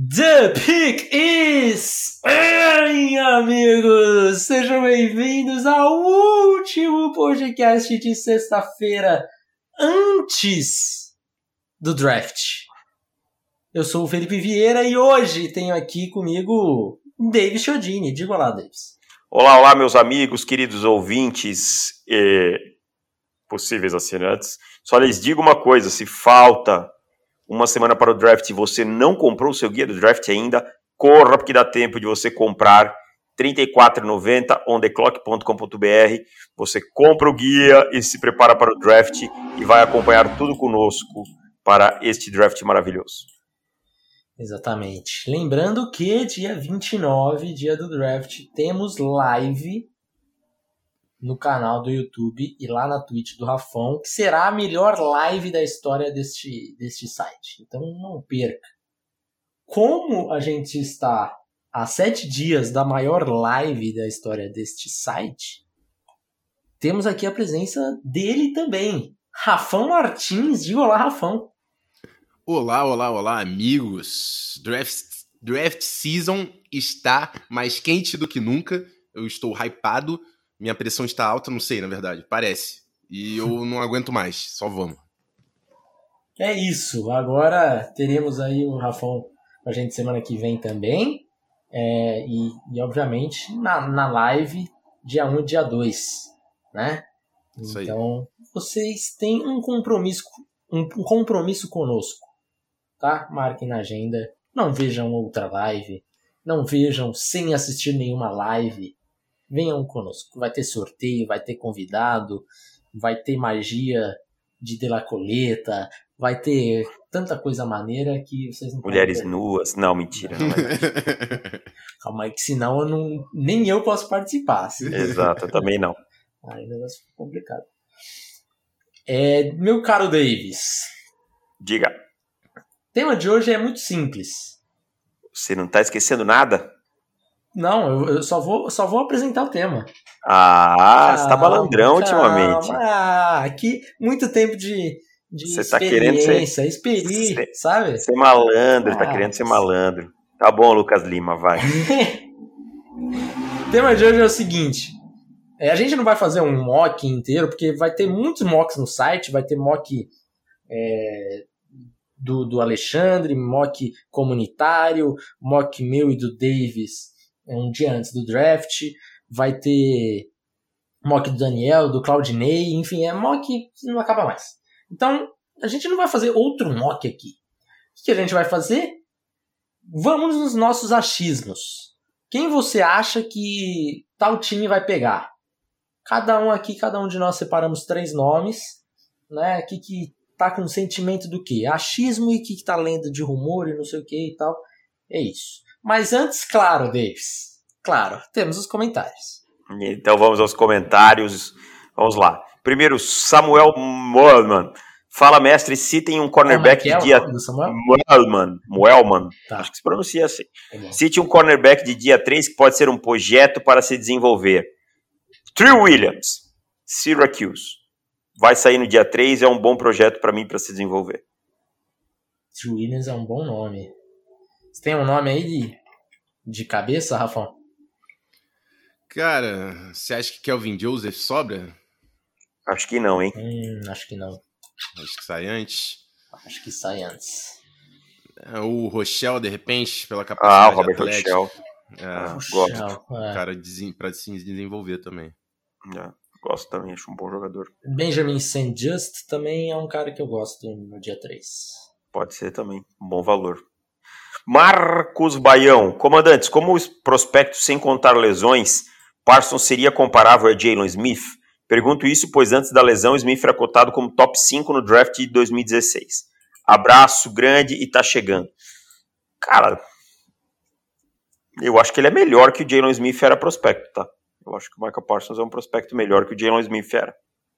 The pick is in, amigos! Sejam bem-vindos ao último podcast de sexta-feira antes do draft. Eu sou o Felipe Vieira e hoje tenho aqui comigo Davis Chiodini. Diga lá, Davis. Olá, olá, meus amigos, queridos ouvintes e possíveis assinantes. Só lhes digo uma coisa: se falta uma semana para o draft e você não comprou o seu guia do draft ainda, corra porque dá tempo de você comprar. R$ 34,90 ontheclock.com.br. Você compra o guia e se prepara para o draft e vai acompanhar tudo conosco para este draft maravilhoso. Exatamente. Lembrando que dia 29, dia do draft, temos live no canal do YouTube e lá na Twitch do Rafão, que será a melhor live da história deste, deste site. Então não perca. Como a gente está a sete dias da maior live da história deste site, temos aqui a presença dele também. Rafão Martins, diga olá, Rafão. Olá, olá, olá, amigos. Draft, draft season está mais quente do que nunca. Eu estou hypado minha pressão está alta, não sei, na verdade. Parece. E eu não aguento mais. Só vamos. É isso. Agora teremos aí o Rafão com a gente semana que vem também. É, e, e, obviamente, na, na live, dia 1 e dia 2. Né? Isso então, aí. vocês têm um compromisso, um, um compromisso conosco. Tá? Marquem na agenda. Não vejam outra live. Não vejam sem assistir nenhuma live venham conosco. Vai ter sorteio, vai ter convidado, vai ter magia de De La Coleta, vai ter tanta coisa maneira que vocês não Mulheres nuas. Não, mentira. Não Calma aí, que senão eu não, nem eu posso participar. Exato, eu também não. Aí o negócio fica complicado. É, meu caro Davis. Diga. O tema de hoje é muito simples. Você não está esquecendo nada? Não, eu, eu, só, vou, só vou apresentar o tema. Ah, você tá malandrão ultimamente. Ah, aqui, muito tempo de, de você tá querendo ser, experiência, sabe? Ser malandro, ah, tá querendo ser malandro. Tá bom, Lucas Lima, vai. o tema de hoje é o seguinte. É, a gente não vai fazer um mock inteiro, porque vai ter muitos mocks no site, vai ter mock é, do, do Alexandre, mock comunitário, mock meu e do Davis um dia antes do draft, vai ter mock do Daniel, do Claudinei, enfim, é mock que não acaba mais. Então, a gente não vai fazer outro mock aqui. O que a gente vai fazer? Vamos nos nossos achismos. Quem você acha que tal time vai pegar? Cada um aqui, cada um de nós separamos três nomes, né? Que que tá com sentimento do que? Achismo e que, que tá lendo de rumor e não sei o que e tal. É isso. Mas antes, claro, Davis, claro, temos os comentários. Então vamos aos comentários. Vamos lá. Primeiro, Samuel Moelman. Fala, mestre, citem um cornerback é de dia. Moelman. Moelman. Tá. Acho que se pronuncia assim. É Cite um cornerback de dia 3 que pode ser um projeto para se desenvolver. Trey Williams, Syracuse. Vai sair no dia 3, é um bom projeto para mim para se desenvolver. Trey Williams é um bom nome. Você tem um nome aí de, de cabeça, Rafão? Cara, você acha que Kelvin Joseph sobra? Acho que não, hein? Hum, acho que não. Acho que sai antes. Acho que sai antes. É, o Rochelle, de repente, pela capacidade Ah, o Robert Rochelle. É, ah, gosto. É. Cara para se desenvolver também. É, gosto também, acho um bom jogador. Benjamin St. Just também é um cara que eu gosto no dia 3. Pode ser também, um bom valor. Marcos Baião, comandantes, como os prospectos sem contar lesões, Parsons seria comparável a Jalen Smith? Pergunto isso, pois antes da lesão, Smith era cotado como top 5 no draft de 2016. Abraço grande e tá chegando. Cara, eu acho que ele é melhor que o Jalen Smith era prospecto, tá? Eu acho que o Michael Parsons é um prospecto melhor que o Jalen Smith era.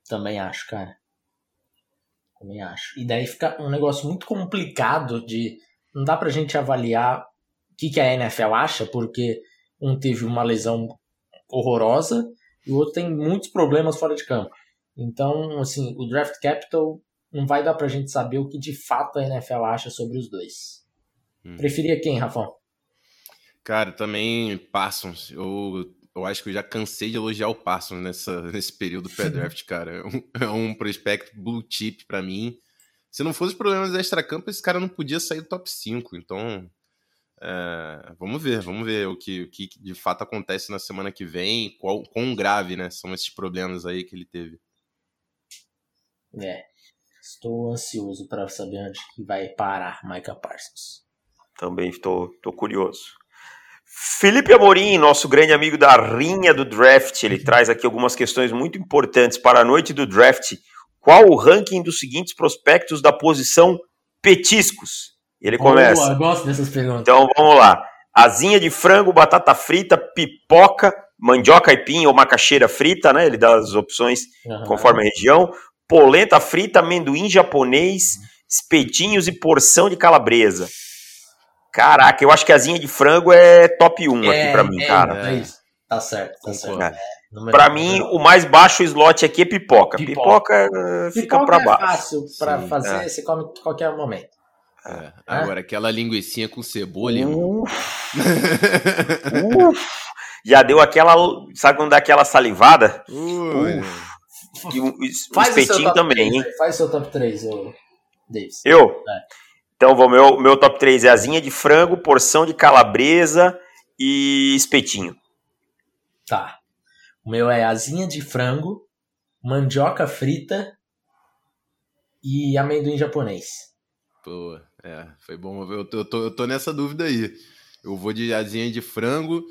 Também acho, cara. Também acho. E daí fica um negócio muito complicado de não dá pra gente avaliar o que, que a NFL acha, porque um teve uma lesão horrorosa e o outro tem muitos problemas fora de campo. Então, assim, o draft capital não vai dar pra gente saber o que de fato a NFL acha sobre os dois. Hum. Preferia quem, Rafão? Cara, também Parsons. Eu, eu acho que eu já cansei de elogiar o Parsons nessa, nesse período pré-draft, cara. É um, é um prospecto blue chip para mim. Se não fosse problemas extra-campo, esse cara não podia sair do top 5. Então, é, vamos ver, vamos ver o que, o que de fato acontece na semana que vem, qual, quão grave né, são esses problemas aí que ele teve. É, estou ansioso para saber onde que vai parar Micah Parsons. Também estou, estou curioso. Felipe Amorim, nosso grande amigo da rinha do draft, ele traz aqui algumas questões muito importantes para a noite do draft. Qual o ranking dos seguintes prospectos da posição petiscos? Ele começa. Boa, gosto dessas perguntas. Então vamos lá. Asinha de frango, batata frita, pipoca, mandioca aipim ou macaxeira frita, né? Ele dá as opções uhum. conforme a região. Polenta frita, amendoim japonês, espetinhos e porção de calabresa. Caraca, eu acho que a asinha de frango é top 1 é, aqui pra mim, é, cara. É isso. Tá certo, tá certo. É. Para mim, o mais baixo slot aqui é pipoca. Pipoca, pipoca fica para é baixo. É fácil para fazer, é. você come a qualquer momento. É. Agora, aquela linguiça com cebola, uh. uh. Já deu aquela. Sabe quando dá aquela salivada? Uh. E o, Faz espetinho também, 3, hein? Faz seu top 3, eu... Davis. Eu? É. Então, vou, meu, meu top 3 é asinha de frango, porção de calabresa e espetinho. Tá. O meu é asinha de frango, mandioca frita e amendoim japonês. Pô, é, foi bom. Eu tô, eu tô, eu tô nessa dúvida aí. Eu vou de asinha de frango,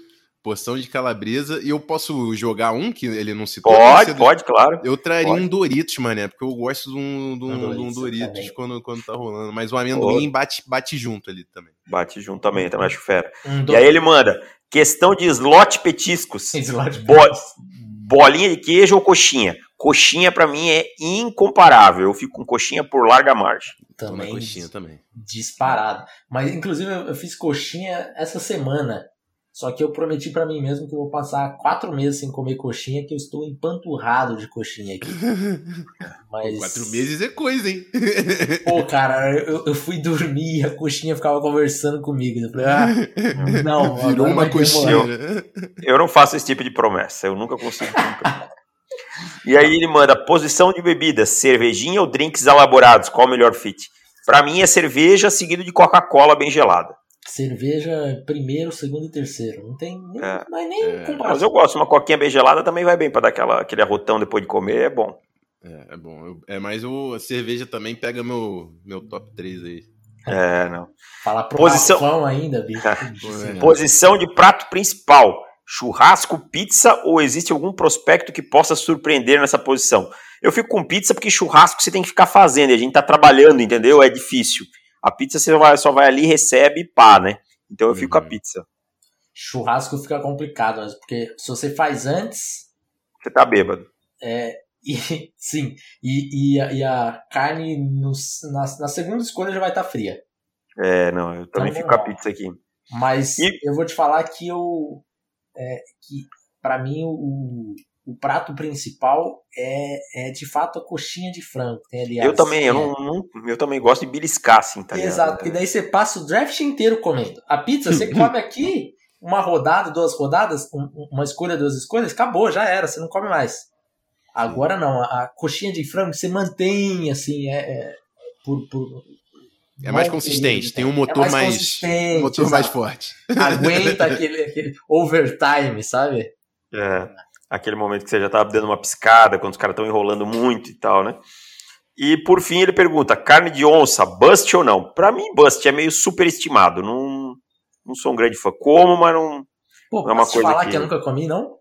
porção de calabresa e eu posso jogar um que ele não citou? Pode, pode, claro. Eu traria pode. um Doritos, mané, porque eu gosto de um, de um, Doritos, um Doritos quando, quando tá rolando. Mas o amendoim bate, bate junto ali também. Bate junto também, também acho fera. Um e aí ele manda, questão de slot petiscos. Slot Bo bolinha de queijo ou coxinha? Coxinha para mim é incomparável. Eu fico com coxinha por larga margem. Também. Coxinha também. Disparado. Mas inclusive eu fiz coxinha essa semana. Só que eu prometi para mim mesmo que eu vou passar quatro meses sem comer coxinha, que eu estou empanturrado de coxinha aqui. Mas... Quatro meses é coisa, hein? Pô, cara, eu, eu fui dormir e a coxinha ficava conversando comigo. Eu falei, ah, não, virou uma coxinha. Eu, eu não faço esse tipo de promessa, eu nunca consigo cumprir. E aí ele manda posição de bebidas, cervejinha ou drinks elaborados, qual o melhor fit? Para mim é cerveja seguido de Coca-Cola bem gelada cerveja primeiro, segundo e terceiro. Não tem nem, é, é nem é. comparação. Mas eu gosto, uma coquinha bem gelada também vai bem para dar aquela, aquele arrotão depois de comer, é bom. É, é bom. Eu, é, mas o, a cerveja também pega meu, meu top 3 aí. É, não. Falar pro Posição... ainda, bicho. É. Posição de prato principal. Churrasco, pizza ou existe algum prospecto que possa surpreender nessa posição? Eu fico com pizza porque churrasco você tem que ficar fazendo, a gente tá trabalhando, entendeu? É difícil. A pizza você vai, só vai ali, recebe e pá, né? Então eu fico com a uhum. pizza. Churrasco fica complicado, porque se você faz antes. Você tá bêbado. É, e, sim, e, e, a, e a carne no, na, na, segunda escolha já vai estar tá fria. É, não, eu também então, fico com a pizza aqui. Mas e... eu vou te falar que eu. É, que para mim o, o prato principal é, é de fato a coxinha de frango. Tem ali eu também, eu, não, não, eu também gosto de beliscar, assim, tá Exato, e daí você passa o draft inteiro comendo. A pizza, você come aqui uma rodada, duas rodadas, uma escolha, duas escolhas, acabou, já era, você não come mais. Agora não, a coxinha de frango você mantém, assim, é, é por, por é mais consistente, tem um motor é mais, mais motor mais forte. Aguenta aquele, aquele overtime, sabe? É aquele momento que você já estava tá dando uma piscada, quando os caras estão enrolando muito e tal, né? E por fim ele pergunta: carne de onça, bust ou não? Para mim, bust é meio superestimado. Não, não sou um grande fã. Como, mas não, Pô, não é uma coisa falar que... que eu nunca comi, não?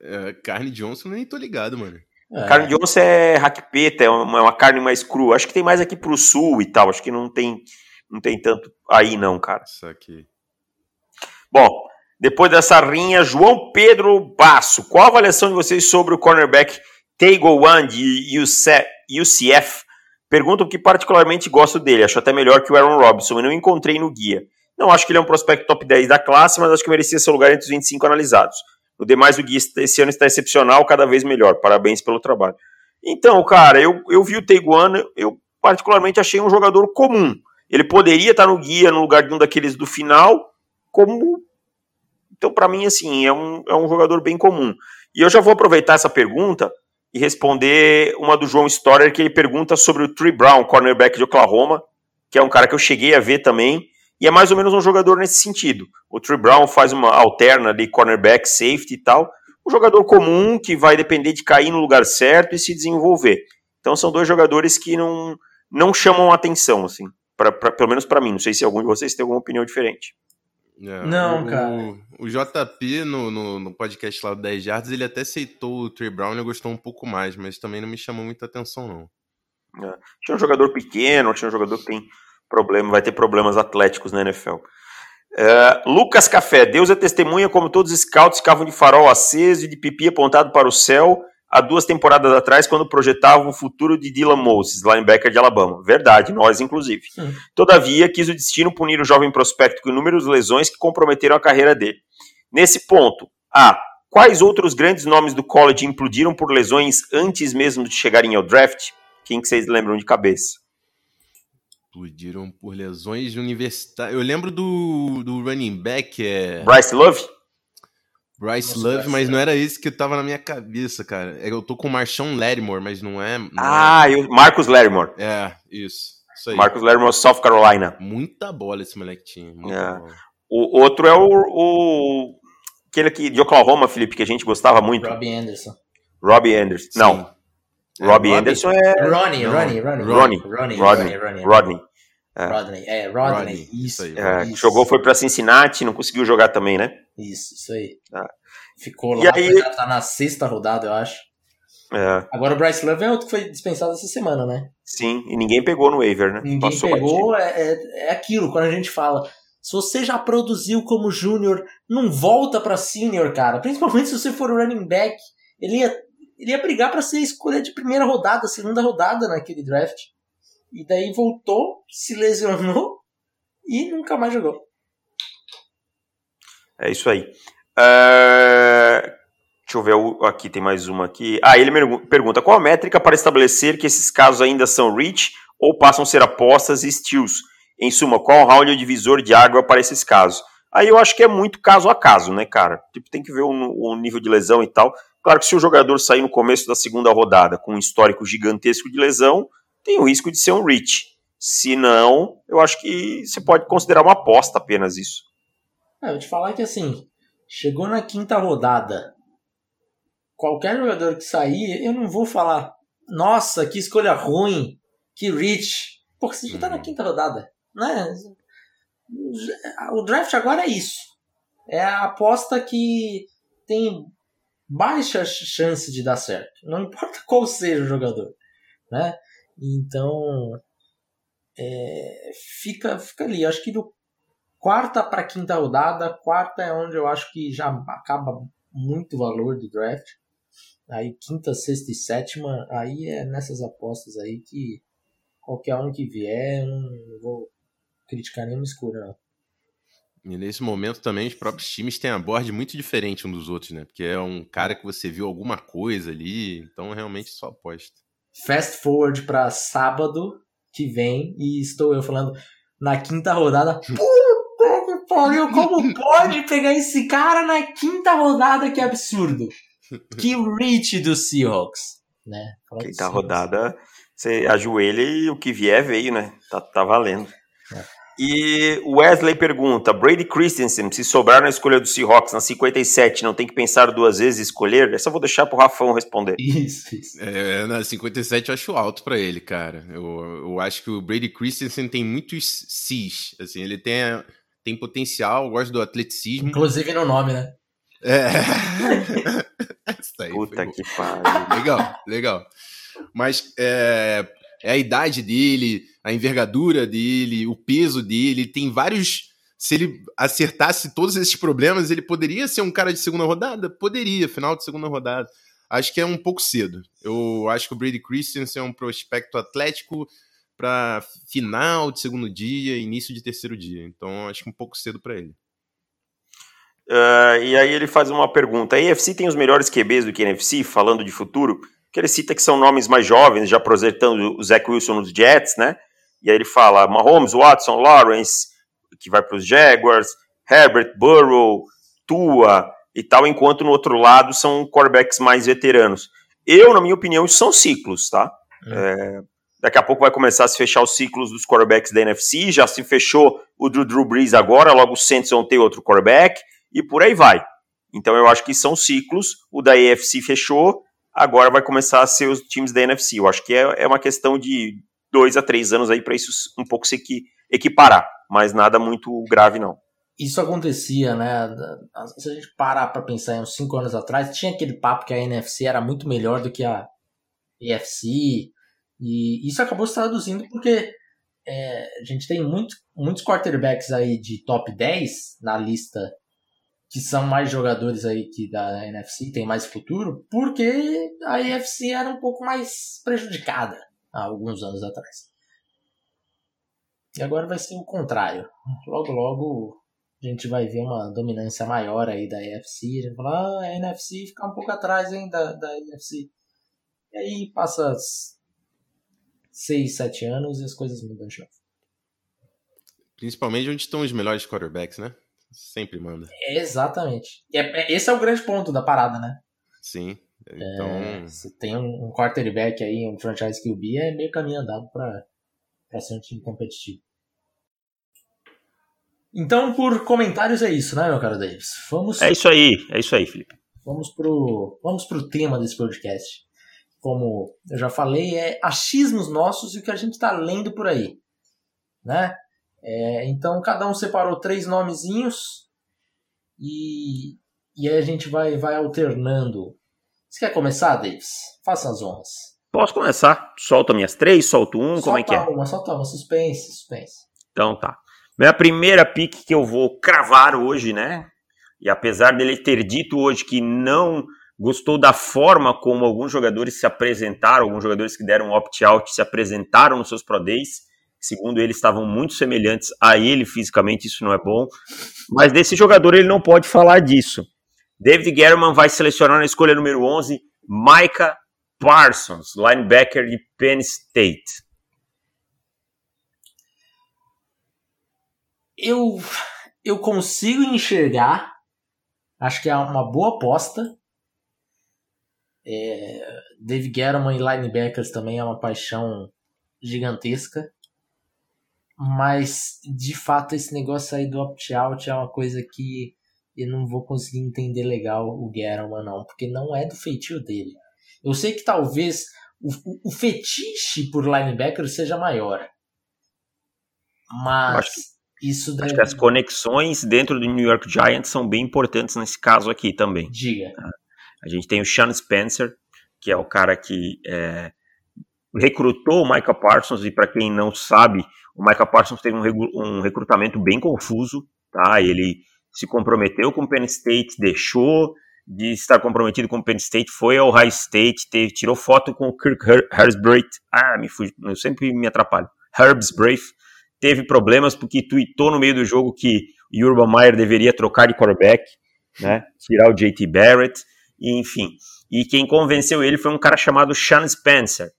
É, carne de onça nem tô ligado, mano. É. Carne de onça é raquipeta, é uma, é uma, carne mais crua. Acho que tem mais aqui pro sul e tal. Acho que não tem, não tem tanto aí, não, cara. Isso aqui. Bom, depois dessa rinha, João Pedro Basso. Qual a avaliação de vocês sobre o cornerback Tago One de UCF? Perguntam que particularmente gosto dele. Acho até melhor que o Aaron Robinson. E não encontrei no guia. Não acho que ele é um prospecto top 10 da classe, mas acho que merecia seu lugar entre os 25 analisados. No demais, o guia esse ano está excepcional, cada vez melhor. Parabéns pelo trabalho. Então, cara, eu, eu vi o One, eu particularmente achei um jogador comum. Ele poderia estar no guia no lugar de um daqueles do final, como. Então, para mim, assim, é um, é um jogador bem comum. E eu já vou aproveitar essa pergunta e responder uma do João Storer, que ele pergunta sobre o Trey Brown, cornerback de Oklahoma, que é um cara que eu cheguei a ver também, e é mais ou menos um jogador nesse sentido. O Trey Brown faz uma alterna de cornerback, safety e tal, um jogador comum que vai depender de cair no lugar certo e se desenvolver. Então são dois jogadores que não, não chamam atenção, assim, pra, pra pelo menos para mim. Não sei se algum de vocês tem alguma opinião diferente. É, não, o, cara. O, JP, no, no, no, podcast lá do 10 Yards, ele até aceitou o Trey Brown e gostou um pouco mais, mas também não me chamou muita atenção, não. É. Tinha um jogador pequeno, tinha um jogador que tem problema, vai ter problemas atléticos na NFL. É, Lucas Café, Deus é testemunha como todos os scouts ficavam de farol aceso e de pipi apontado para o céu há duas temporadas atrás, quando projetavam o futuro de Dylan Moses, linebacker de Alabama. Verdade, nós inclusive. Sim. Todavia, quis o destino punir o jovem prospecto com inúmeras lesões que comprometeram a carreira dele. Nesse ponto, A. Quais outros grandes nomes do college implodiram por lesões antes mesmo de chegarem ao draft? Quem que vocês lembram de cabeça? Explodiram por lesões universitárias. Eu lembro do, do running back. É... Bryce Love? Bryce Nossa, Love, mas não era esse que tava na minha cabeça, cara. É, eu tô com o Marshawn Lattimore, mas não é. Não ah, é... Marcus Lattimore. É, isso. isso aí. Marcus Lattimore, South Carolina. Muita bola esse moleque tinha. É. O outro é o, o. Aquele aqui de Oklahoma, Felipe, que a gente gostava muito. Robbie Anderson. Robbie Anderson. Sim. Não. É, Robbie Anderson é. Ronnie, Ronnie, Ronnie. Ronnie. Ronnie. Rodney. Rodney. É. Rodney, é, Rodney, Rodney. isso. aí, é, isso. Jogou, foi para Cincinnati, não conseguiu jogar também, né? Isso, isso aí. Ah. Ficou lá, aí... já tá na sexta rodada, eu acho. É. Agora o Bryce Love é outro que foi dispensado essa semana, né? Sim, e ninguém pegou no waiver, né? Ninguém Passou pegou, é, é, é, aquilo, quando a gente fala, se você já produziu como júnior, não volta pra senior, cara. Principalmente se você for running back, ele ia, ele ia brigar para ser escolha de primeira rodada, segunda rodada naquele draft. E daí voltou, se lesionou e nunca mais jogou. É isso aí. Uh, deixa eu ver, aqui tem mais uma aqui. Ah, ele pergunta, qual a métrica para estabelecer que esses casos ainda são reach ou passam a ser apostas e steals? Em suma, qual o round divisor de água para esses casos? Aí eu acho que é muito caso a caso, né, cara? Tipo, tem que ver o, o nível de lesão e tal. Claro que se o jogador sair no começo da segunda rodada com um histórico gigantesco de lesão, tem o risco de ser um reach. Se não, eu acho que você pode considerar uma aposta apenas isso. É, eu te falar que assim, chegou na quinta rodada, qualquer jogador que sair, eu não vou falar, nossa, que escolha ruim, que reach. Porque você já tá na uhum. quinta rodada, né? O draft agora é isso. É a aposta que tem baixa chance de dar certo. Não importa qual seja o jogador, né? Então, é, fica, fica ali. Acho que do quarta para quinta rodada, quarta é onde eu acho que já acaba muito valor do draft. Aí quinta, sexta e sétima, aí é nessas apostas aí que qualquer um que vier, não vou criticar nenhuma escura, não. E nesse momento também os próprios times têm a board muito diferente um dos outros, né? Porque é um cara que você viu alguma coisa ali, então realmente só aposta fast forward para sábado que vem e estou eu falando na quinta rodada. Que pariu, como pode pegar esse cara na quinta rodada? Que absurdo. Que reach do Seahawks, né? Quinta rodada, você ajoelha e o que vier veio, né? Tá, tá valendo. É. E o Wesley pergunta: Brady Christensen, se sobrar na escolha do Seahawks na 57, não tem que pensar duas vezes e escolher? Essa eu vou deixar pro Rafão responder. Isso, isso. É, na 57 eu acho alto para ele, cara. Eu, eu acho que o Brady Christensen tem muitos cis. Assim, ele tem, tem potencial, gosta do atleticismo. Inclusive no nome, né? É. Puta que pariu. Legal, legal. Mas é, é a idade dele a envergadura dele, o peso dele, tem vários. Se ele acertasse todos esses problemas, ele poderia ser um cara de segunda rodada? Poderia, final de segunda rodada. Acho que é um pouco cedo. Eu acho que o Brady Christensen é um prospecto atlético para final de segundo dia, início de terceiro dia. Então acho que um pouco cedo para ele. Uh, e aí ele faz uma pergunta: a EFC tem os melhores QBs do que a NFC, falando de futuro? Que ele cita que são nomes mais jovens, já projetando o Zach Wilson nos Jets, né? E aí ele fala Mahomes, Watson, Lawrence, que vai para os Jaguars, Herbert, Burrow, Tua e tal, enquanto no outro lado são quarterbacks mais veteranos. Eu, na minha opinião, isso são ciclos, tá? Hum. É, daqui a pouco vai começar a se fechar os ciclos dos quarterbacks da NFC, já se fechou o do Drew Brees agora, logo os Saints vão ter outro quarterback, e por aí vai. Então eu acho que são ciclos, o da AFC fechou, agora vai começar a ser os times da NFC. Eu acho que é, é uma questão de dois a três anos aí para isso um pouco se equiparar, mas nada muito grave não isso acontecia, né? Se a gente parar para pensar em uns 5 anos atrás, tinha aquele papo que a NFC era muito melhor do que a EFC, e isso acabou se traduzindo porque é, a gente tem muito, muitos quarterbacks aí de top 10 na lista que são mais jogadores aí que da NFC, tem mais futuro, porque a EFC era um pouco mais prejudicada há alguns anos atrás. E agora vai ser o contrário. Logo, logo a gente vai ver uma dominância maior aí da EFC. A gente fala, ah, a NFC fica um pouco atrás hein, da, da NFC. E aí passa 6, 7 anos e as coisas mudam de novo. Principalmente onde estão os melhores quarterbacks, né? Sempre manda. exatamente. E é, é, esse é o grande ponto da parada, né? Sim. Então... É, se tem um, um quarterback aí, um franchise QB, é meio caminho andado para ser um time competitivo. Então, por comentários é isso, né, meu caro Davis? Vamos... É isso aí, é isso aí, Felipe. Vamos pro, vamos pro tema desse podcast. Como eu já falei, é achismos nossos e o que a gente está lendo por aí, né? É, então, cada um separou três nomezinhos e, e aí a gente vai, vai alternando. Você quer começar, Davis? Faça as honras. Posso começar? Solta minhas três, solto um, solta como é que é? Uma, solta uma, suspense, suspense. Então tá. Minha primeira pick que eu vou cravar hoje, né? E apesar dele ter dito hoje que não gostou da forma como alguns jogadores se apresentaram, alguns jogadores que deram opt-out se apresentaram nos seus Pro Days, segundo ele estavam muito semelhantes a ele fisicamente, isso não é bom. Mas desse jogador ele não pode falar disso. David Guerrero vai selecionar na escolha número 11 Micah Parsons, linebacker de Penn State. eu, eu consigo enxergar. Acho que é uma boa aposta. É, Dave Gettleman e linebackers também é uma paixão gigantesca. Mas, de fato, esse negócio aí do opt-out é uma coisa que eu não vou conseguir entender legal o Gettleman, não. Porque não é do feitio dele. Eu sei que talvez o, o, fetiche por linebacker seja maior. Mas isso deve... Acho que as conexões dentro do New York Giants são bem importantes nesse caso aqui também. Diga. A gente tem o Sean Spencer, que é o cara que é, recrutou o Micah Parsons, e para quem não sabe, o Micah Parsons teve um, um, recrutamento bem confuso, tá? Ele se comprometeu com o Penn State, deixou de estar comprometido com o Penn State, foi ao High State, teve, tirou foto com o Kirk Herbstreit, ah, me fugi, eu sempre me atrapalho, Herbstreit, teve problemas porque tweetou no meio do jogo que Urban Meyer deveria trocar de quarterback, né? Tirar o JT Barrett, e, enfim. E quem convenceu ele foi um cara chamado Sean Spencer.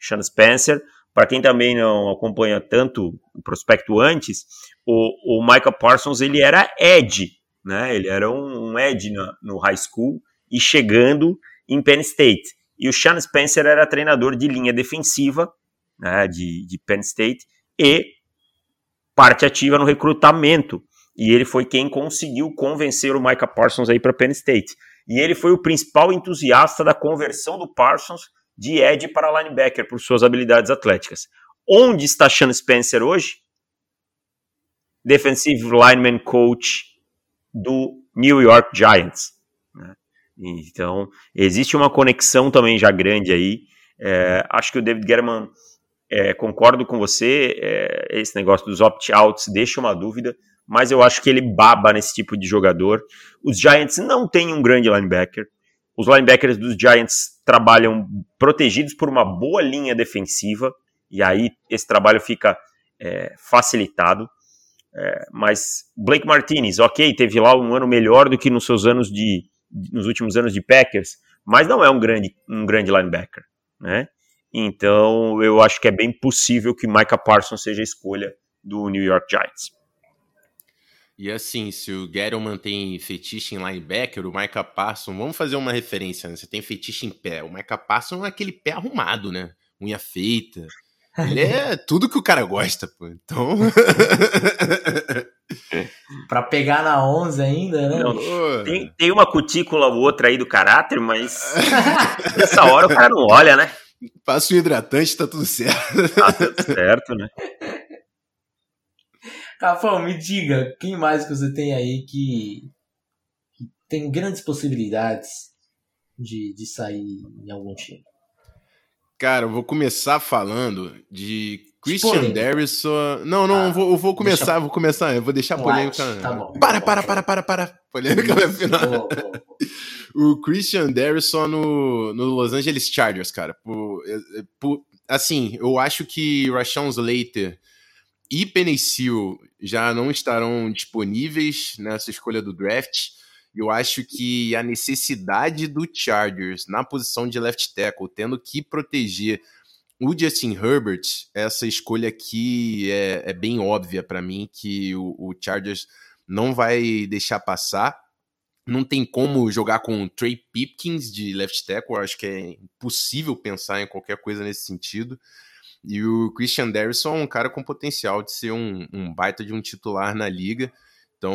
Sean Spencer, para quem também não acompanha tanto o prospecto antes, o, o Michael Parsons ele era Ed, né? Ele era um, um Ed no, no high school e chegando em Penn State. E o Sean Spencer era treinador de linha defensiva né, de, de Penn State e parte ativa no recrutamento. E ele foi quem conseguiu convencer o Micah Parsons aí para Penn State. E ele foi o principal entusiasta da conversão do Parsons de edge para linebacker por suas habilidades atléticas. Onde está Sean Spencer hoje? Defensive lineman coach do New York Giants. Né? Então, existe uma conexão também já grande aí. É, acho que o David Guerman é, concordo com você, é, esse negócio dos opt-outs deixa uma dúvida, mas eu acho que ele baba nesse tipo de jogador. Os Giants não têm um grande linebacker. Os linebackers dos Giants trabalham protegidos por uma boa linha defensiva, e aí esse trabalho fica é, facilitado. É, mas Blake Martinez, ok, teve lá um ano melhor do que nos seus anos de nos últimos anos de Packers, mas não é um grande um grande linebacker, né? Então, eu acho que é bem possível que Micah Parsons seja a escolha do New York Giants. E assim, se o Gettleman tem fetiche em linebacker, o Micah Parsons, vamos fazer uma referência, né? Você tem fetiche em pé. O Micah Parsons é aquele pé arrumado, né? Unha feita. Ele é tudo que o cara gosta, pô. Então. pra pegar na 11 ainda, né? Não, tem, tem uma cutícula ou outra aí do caráter, mas nessa hora o cara não olha, né? Passa o hidratante, tá tudo certo. Tá tudo certo, né? Rafael, me diga, quem mais que você tem aí que, que tem grandes possibilidades de, de sair em algum time? Cara, eu vou começar falando de Christian Darrison. Não, não, ah, eu, vou, eu vou começar, deixa... vou começar, eu vou deixar a polêmica. Tá bom. Para, para, para, para, para. Polêmica vai final. o Christian Darrison no, no Los Angeles Chargers, cara. Por, é, é, por, assim, eu acho que Rashawn Slater e Penicil já não estarão disponíveis nessa escolha do draft. Eu acho que a necessidade do Chargers na posição de left tackle, tendo que proteger o Justin Herbert, essa escolha aqui é, é bem óbvia para mim que o, o, Chargers não vai deixar passar. Não tem como jogar com o Trey Pipkins de left tackle, acho que é impossível pensar em qualquer coisa nesse sentido. E o Christian Darrison é um cara com potencial de ser um, um baita de um titular na liga. Então,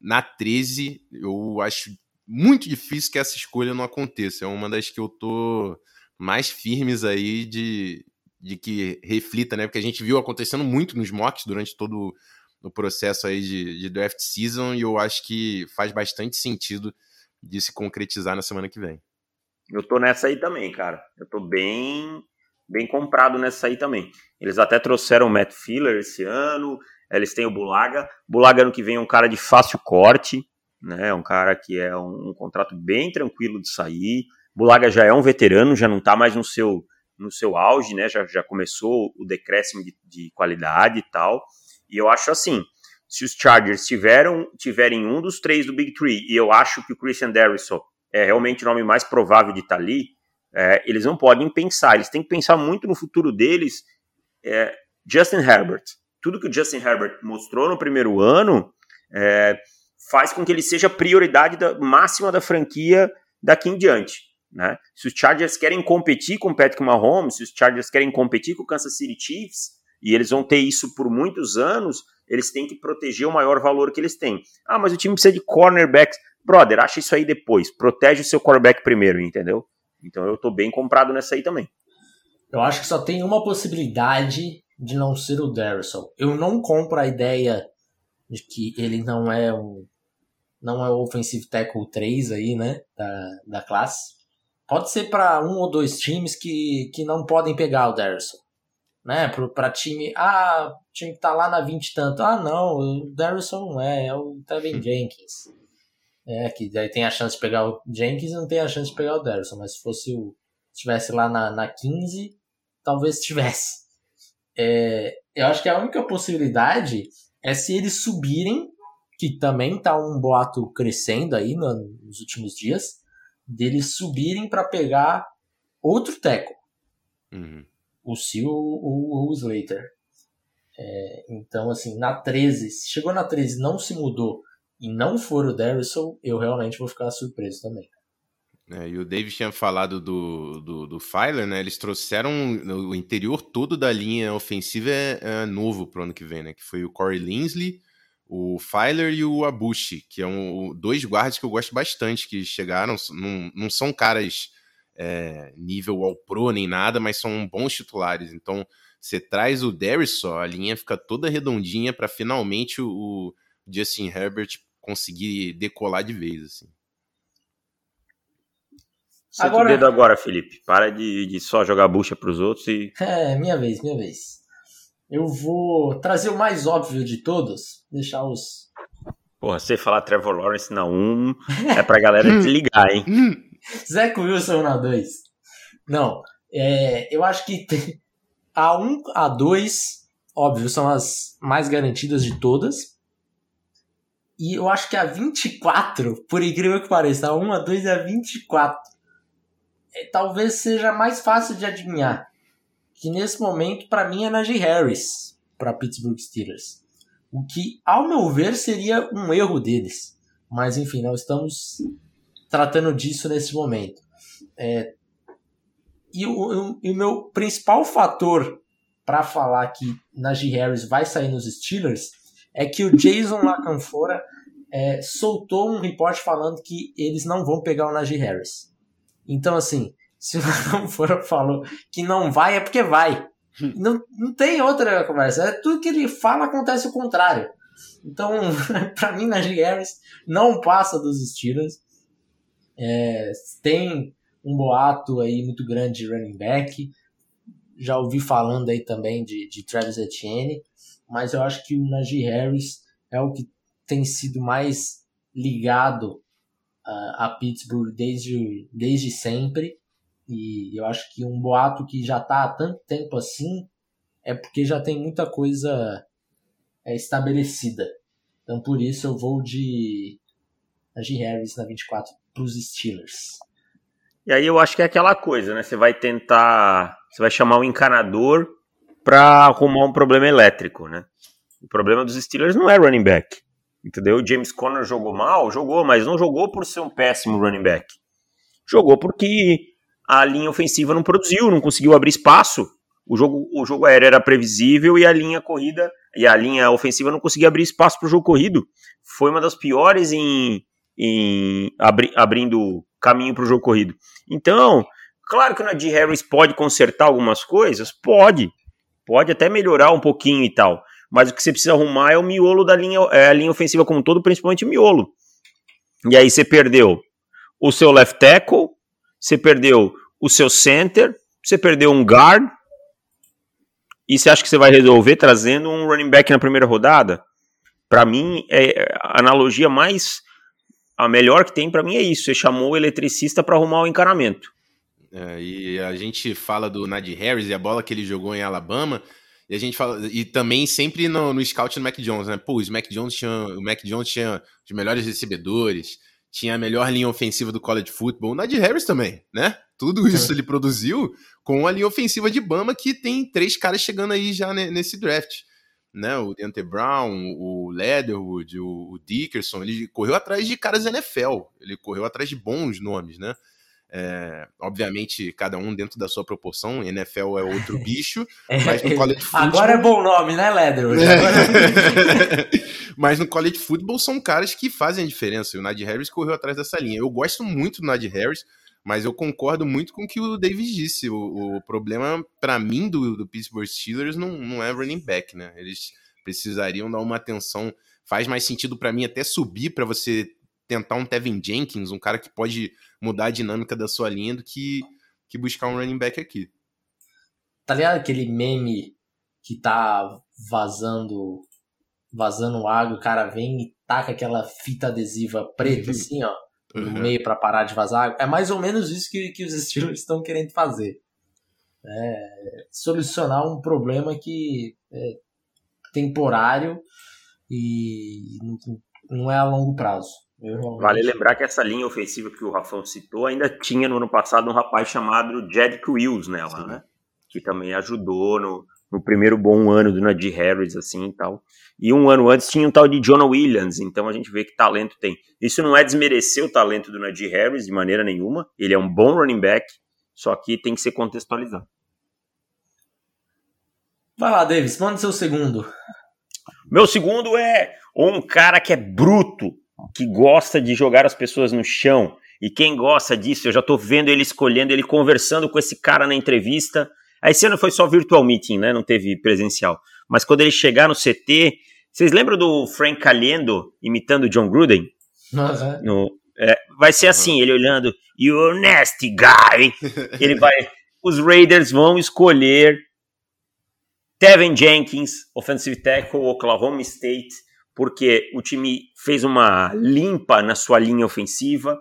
na 13, eu acho muito difícil que essa escolha não aconteça. É uma das que eu tô mais firmes aí de, de que reflita, né? Porque a gente viu acontecendo muito nos mocks durante todo o processo aí de, de draft season e eu acho que faz bastante sentido de se concretizar na semana que vem. Eu tô nessa aí também, cara. Eu tô bem bem comprado nessa aí também. Eles até trouxeram o Matt Filler esse ano, eles têm o Bulaga. Bulaga ano que vem é um cara de fácil corte, né? É um cara que é um, um, contrato bem tranquilo de sair. Bulaga já é um veterano, já não está mais no seu no seu auge, né? Já, já começou o decréscimo de, de qualidade e tal. E eu acho assim, se os Chargers tiveram, tiverem um dos três do Big Three, e eu acho que o Christian Darrison é realmente o nome mais provável de estar tá ali, é, eles não podem pensar, eles têm que pensar muito no futuro deles. É, Justin Herbert, tudo que o Justin Herbert mostrou no primeiro ano é, faz com que ele seja prioridade da, máxima da franquia daqui em diante. Né? Se os Chargers querem competir com o Patrick Mahomes, se os Chargers querem competir com o Kansas City Chiefs, e eles vão ter isso por muitos anos, eles têm que proteger o maior valor que eles têm. Ah, mas o time precisa de cornerbacks. Brother, acha isso aí depois. Protege o seu quarterback primeiro, entendeu? Então eu tô bem comprado nessa aí também. Eu acho que só tem uma possibilidade de não ser o Darrison. Eu não compro a ideia de que ele não é um não é o offensive tackle 3 aí, né, da, da classe. Pode ser para um ou dois times que, que não podem pegar o Darrison. Né, para time, ah, o time que tá lá na 20 e tanto. Ah, não, o Darrison não é, é o Tevin Jenkins. É, que daí tem a chance de pegar o Jenkins e não tem a chance de pegar o Derson, mas se fosse o. estivesse lá na, na 15, talvez tivesse. É, eu acho que a única possibilidade é se eles subirem, que também tá um boato crescendo aí no, nos últimos dias, deles subirem para pegar outro teco. Uhum. O Seal ou o Slater. É, então, assim, na 13, se chegou na 13 não se mudou e não for o Darrison, eu realmente vou ficar surpreso também. É, e o David tinha falado do, do, do Filer, né? Eles trouxeram o interior todo da linha ofensiva é, é novo pro ano que vem, né? Que foi o Corey Linsley, o Filer e o Abushi, que é um, dois guardas que eu gosto bastante, que chegaram, não, não são caras é, nível ao pro nem nada, mas são bons titulares. Então, você traz o Darrison, a linha fica toda redondinha para finalmente o, o Justin Herbert conseguir decolar de vez, assim. Senta agora... o dedo agora, Felipe. Para de, de só jogar bucha para os outros e. É, minha vez, minha vez. Eu vou trazer o mais óbvio de todos, deixar os. Porra, você falar Trevor Lawrence na 1 é pra galera desligar, hein? Zach Wilson na 2. Não, é, eu acho que a 1, a 2, óbvio, são as mais garantidas de todas. E eu acho que a 24, por incrível que pareça, a 1, a 2 e a 24 é, talvez seja mais fácil de adivinhar. Que nesse momento, para mim, é Najee Harris para Pittsburgh Steelers. O que, ao meu ver, seria um erro deles. Mas enfim, não estamos tratando disso nesse momento. É, e, o, e o meu principal fator para falar que Najee Harris vai sair nos Steelers é que o Jason Lacanfora é, soltou um report falando que eles não vão pegar o Najee Harris. Então, assim, se o Lacanfora falou que não vai, é porque vai. Não, não tem outra conversa. É tudo que ele fala acontece o contrário. Então, para mim, Najee Harris não passa dos Steelers. É, tem um boato aí muito grande de running back. Já ouvi falando aí também de, de Travis Etienne, mas eu acho que o Najee Harris é o que tem sido mais ligado uh, a Pittsburgh desde, desde sempre. E eu acho que um boato que já está há tanto tempo assim é porque já tem muita coisa é, estabelecida. Então por isso eu vou de Najee Harris na 24 para os Steelers. E aí eu acho que é aquela coisa, né? Você vai tentar, você vai chamar um encanador para arrumar um problema elétrico, né? O problema dos Steelers não é running back, entendeu? O James Conner jogou mal, jogou, mas não jogou por ser um péssimo running back. Jogou porque a linha ofensiva não produziu, não conseguiu abrir espaço. O jogo, o jogo aéreo era previsível e a linha corrida e a linha ofensiva não conseguia abrir espaço para o jogo corrido. Foi uma das piores em, em abri, abrindo caminho para o jogo corrido. Então, claro que o Nadir Harris pode consertar algumas coisas, pode, pode até melhorar um pouquinho e tal. Mas o que você precisa arrumar é o miolo da linha, é a linha ofensiva como um todo, principalmente o miolo. E aí você perdeu o seu left tackle, você perdeu o seu center, você perdeu um guard, e você acha que você vai resolver trazendo um running back na primeira rodada? Para mim, é a analogia mais a melhor que tem para mim é isso. Você chamou o eletricista para arrumar o encanamento. É, e a gente fala do Nadir Harris e a bola que ele jogou em Alabama. E a gente fala. E também sempre no, no scout do Mac Jones, né? Pô, o Mac Jones tinha, o Mac Jones tinha os melhores recebedores, tinha a melhor linha ofensiva do college football. O Nadir Harris também, né? Tudo isso ele produziu com a linha ofensiva de Bama, que tem três caras chegando aí já nesse draft. Né, o Deontay Brown, o Leatherwood, o Dickerson, ele correu atrás de caras NFL, ele correu atrás de bons nomes, né? É, obviamente, cada um dentro da sua proporção. NFL é outro bicho. é, mas no college football... Agora é bom nome, né, Leatherwood? É. mas no college football são caras que fazem a diferença. E o Nadir Harris correu atrás dessa linha. Eu gosto muito do Nadir Harris. Mas eu concordo muito com o que o Davis disse. O, o problema, para mim, do, do, Pittsburgh Steelers não, não é running back, né? Eles precisariam dar uma atenção. Faz mais sentido para mim até subir para você tentar um Tevin Jenkins, um cara que pode mudar a dinâmica da sua linha, do que, que buscar um running back aqui. Tá ligado aquele meme que tá vazando vazando água, o cara vem e taca aquela fita adesiva preta uhum. assim, ó no uhum. meio para parar de vazar. É mais ou menos isso que, que os Steelers estão querendo fazer. É, solucionar um problema que é temporário e não, não é a longo prazo. Vale lembrar que essa linha ofensiva que o Rafão citou ainda tinha no ano passado um rapaz chamado Jedrick Wills nela, né? Que também ajudou no, no primeiro bom ano do Nadir Harris, assim e tal. E um ano antes tinha um tal de Jonah Williams, então a gente vê que talento tem. Isso não é desmerecer o talento do Nadir Harris de maneira nenhuma, ele é um bom running back, só que tem que ser contextualizado. Vai lá, Davis, manda seu segundo. Meu segundo é um cara que é bruto, que gosta de jogar as pessoas no chão. E quem gosta disso, eu já tô vendo ele escolhendo, ele conversando com esse cara na entrevista esse ano foi só virtual meeting, né? Não teve presencial. Mas quando ele chegar no CT, vocês lembram do Frank Caliendo imitando o John Gruden? Uhum. No, é, vai ser assim, ele olhando, you nasty guy. ele vai, os Raiders vão escolher Tevin Jenkins, offensive tackle, Oklahoma State, porque o time fez uma limpa na sua linha ofensiva.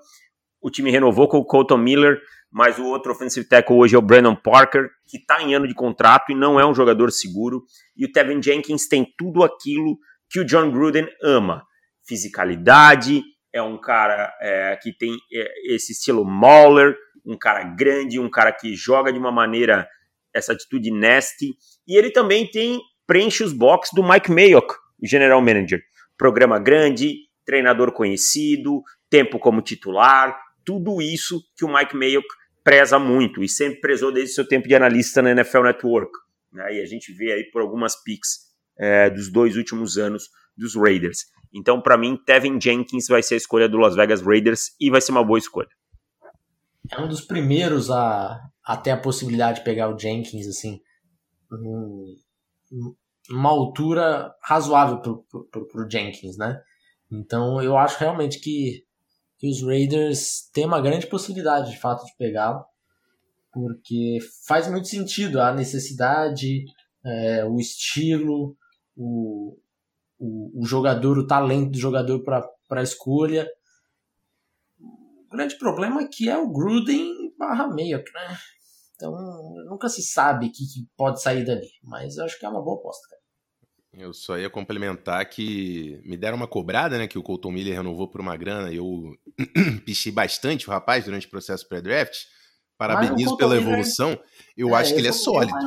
O time renovou com o Colton Miller, mas o outro offensive tackle hoje é o Brandon Parker, que está em ano de contrato e não é um jogador seguro. E o Tevin Jenkins tem tudo aquilo que o John Gruden ama: fisicalidade, é um cara é, que tem é, esse estilo Mauler, um cara grande, um cara que joga de uma maneira, essa atitude nasty. E ele também tem, preenche os boxes do Mike Mayock, general manager. Programa grande, treinador conhecido, tempo como titular, tudo isso que o Mike Mayock preza muito e sempre prezou desde seu tempo de analista na NFL Network. Né? E a gente vê aí por algumas picks é, dos dois últimos anos dos Raiders. Então, para mim, Tevin Jenkins vai ser a escolha do Las Vegas Raiders e vai ser uma boa escolha. É um dos primeiros a, a ter a possibilidade de pegar o Jenkins, assim, numa altura razoável pro, pro, Jenkins, né? Então, eu acho realmente que, que os Raiders têm uma grande possibilidade, de fato, de pegá-lo, porque faz muito sentido a necessidade, é, o estilo, o, o, o jogador, o talento do jogador para a escolha. O grande problema é que é o Gruden barra meio, né? Então nunca se sabe o que, que, pode sair dali, mas eu acho que é uma boa aposta, cara. Eu só ia complementar que me deram uma cobrada, né? Que o Colton Miller renovou por uma grana e eu pichei bastante o rapaz durante o processo pré-draft. Parabenizo pela evolução. Eu é, acho que ele é sólido.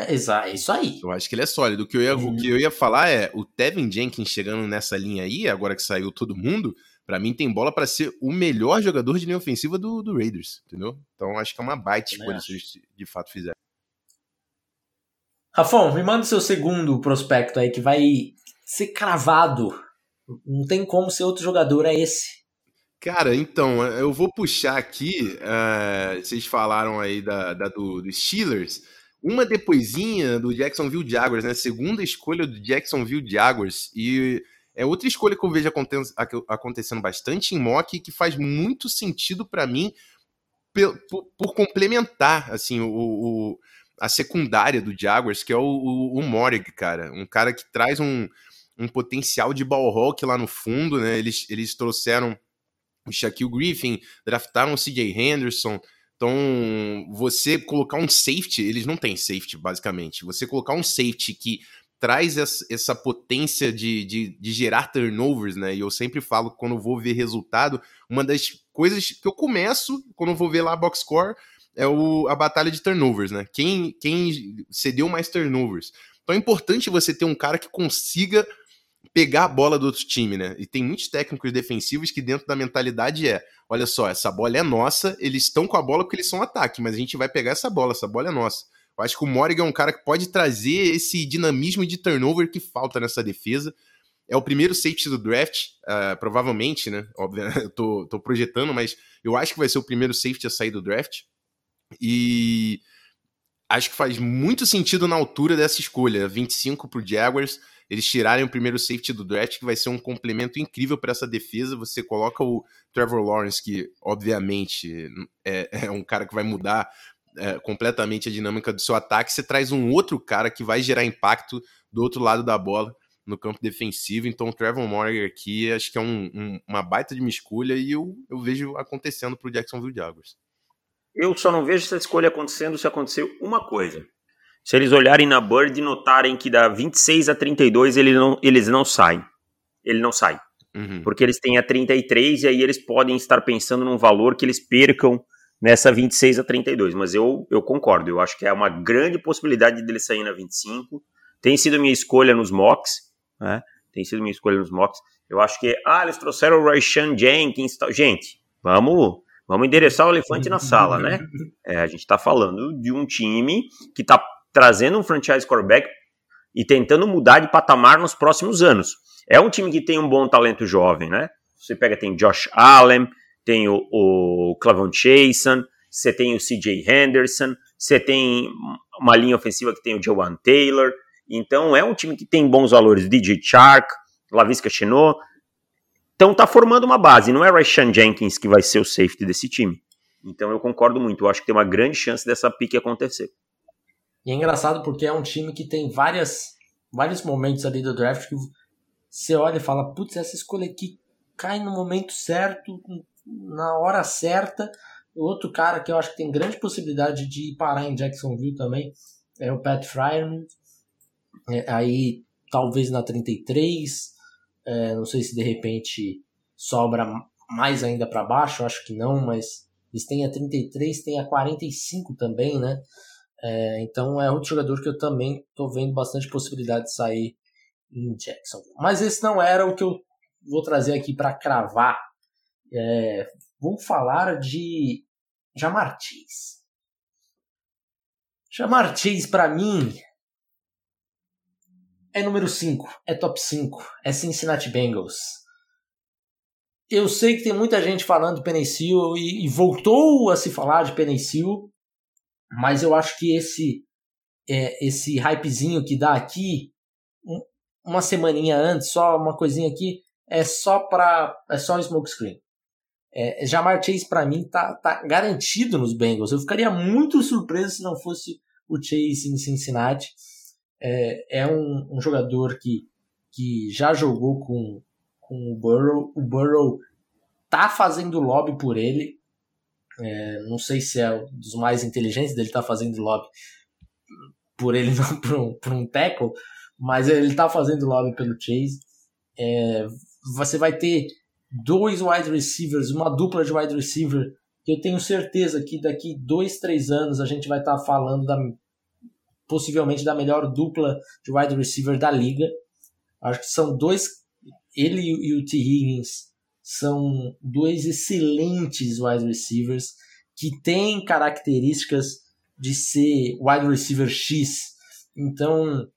É, é, isso aí. Eu acho que ele é sólido. O que eu ia, uhum. o que eu ia falar é o Tevin Jenkins chegando nessa linha aí, agora que saiu todo mundo, para mim tem bola para ser o melhor jogador de linha ofensiva do, do Raiders, entendeu? Então acho que é uma baita escolha se eles de fato fizer. Rafão, me manda o seu segundo prospecto aí que vai ser cravado. Não tem como ser outro jogador, é esse. Cara, então, eu vou puxar aqui. Uh, vocês falaram aí da, da do, do, Steelers. Uma depoisinha do Jacksonville Jaguars, né? Segunda escolha do Jacksonville Jaguars. E é outra escolha que eu vejo acontecendo bastante em mock que faz muito sentido para mim por, por, complementar assim o, o, a secundária do Jaguars, que é o, o, o Morig, cara. Um cara que traz um, um potencial de ball rock lá no fundo, né? Eles, eles trouxeram o Shaquille Griffin, draftaram o CJ Henderson. Então, você colocar um safety, eles não têm safety, basicamente. Você colocar um safety que traz essa potência de, de, de, gerar turnovers, né? E eu sempre falo quando vou ver resultado, uma das coisas que eu começo quando vou ver lá a box score é o, a batalha de turnovers, né? Quem, quem cedeu mais turnovers. Então é importante você ter um cara que consiga pegar a bola do outro time, né? E tem muitos técnicos defensivos que dentro da mentalidade é, olha só, essa bola é nossa, eles estão com a bola porque eles são ataque, mas a gente vai pegar essa bola, essa bola é nossa. Eu acho que o Morgan é um cara que pode trazer esse dinamismo de turnover que falta nessa defesa. É o primeiro safety do draft, uh, provavelmente, né? Óbvio, eu tô, tô projetando, mas eu acho que vai ser o primeiro safety a sair do draft. E acho que faz muito sentido na altura dessa escolha, 25 pro Jaguars eles tirarem o primeiro safety do draft, que vai ser um complemento incrível para essa defesa. Você coloca o Trevor Lawrence, que obviamente é, é um cara que vai mudar é, completamente a dinâmica do seu ataque. Você traz um outro cara que vai gerar impacto do outro lado da bola no campo defensivo. Então, o Trevor Morgan aqui acho que é um, um, uma baita de uma escolha e eu, eu vejo acontecendo para o Jacksonville Jaguars. Eu só não vejo essa escolha acontecendo se acontecer uma coisa se eles olharem na Bird e notarem que da 26 a 32 ele não, eles não saem. Ele não sai. Uhum. Porque eles têm a 33 e aí eles podem estar pensando num valor que eles percam nessa 26 a 32. Mas eu, eu concordo, eu acho que é uma grande possibilidade dele sair na 25. Tem sido minha escolha nos mocks, né? Tem sido minha escolha nos mocks. Eu acho que, ah, eles trouxeram o Raishan Jenkins. Tal. Gente, vamos vamos endereçar o elefante na sala, né? É, a gente está falando de um time que está trazendo um franchise quarterback e tentando mudar de patamar nos próximos anos. É um time que tem um bom talento jovem, né? Você pega, tem Josh Allen, tem o, o Clavon Chason, você tem o CJ Henderson, você tem uma linha ofensiva que tem o Joan Taylor. Então é um time que tem bons valores. DJ Chark, Lavisca Chenot. Então tá formando uma base. Não é Rashan Jenkins que vai ser o safety desse time. Então eu concordo muito. Eu acho que tem uma grande chance dessa pique acontecer. E é engraçado porque é um time que tem várias, vários momentos ali do draft que você olha e fala, putz, essa escolha aqui cai no momento certo, na hora certa. Outro cara que eu acho que tem grande possibilidade de parar em Jacksonville também é o Pat Fryer. É, aí talvez na 33, é, não sei se de repente sobra mais ainda para baixo, acho que não, mas Eles têm a 33, tem a 45 também, né? É, então é outro jogador que eu também estou vendo bastante possibilidade de sair em Jackson. Mas esse não era o que eu vou trazer aqui para cravar. É, vou falar de Jamar Chase. Jamar Chase para mim é número 5, é top 5, é Cincinnati Bengals. Eu sei que tem muita gente falando de Penicil e, e voltou a se falar de Penicil, mas eu acho que esse é, esse hypezinho que dá aqui um, uma semaninha antes, só uma coisinha aqui, é só para é só um smokescreen. É, Jamar Chase para mim tá, tá garantido nos Bengals. Eu ficaria muito surpreso se não fosse o Chase em Cincinnati. É, é um, um, jogador que, que já jogou com, com o Burrow. O Burrow tá fazendo lobby por ele. É, não sei se é um dos mais inteligentes dele tá fazendo lobby por ele, não por um, por um tackle, mas ele tá fazendo lobby pelo Chase. É, você vai ter dois wide receivers, uma dupla de wide receiver, que eu tenho certeza que daqui dois, três anos a gente vai estar tá falando da possivelmente da melhor dupla de wide receiver da liga. Acho que são dois, ele e o T. Higgins são dois excelentes wide receivers que têm características de ser wide receiver X. Então,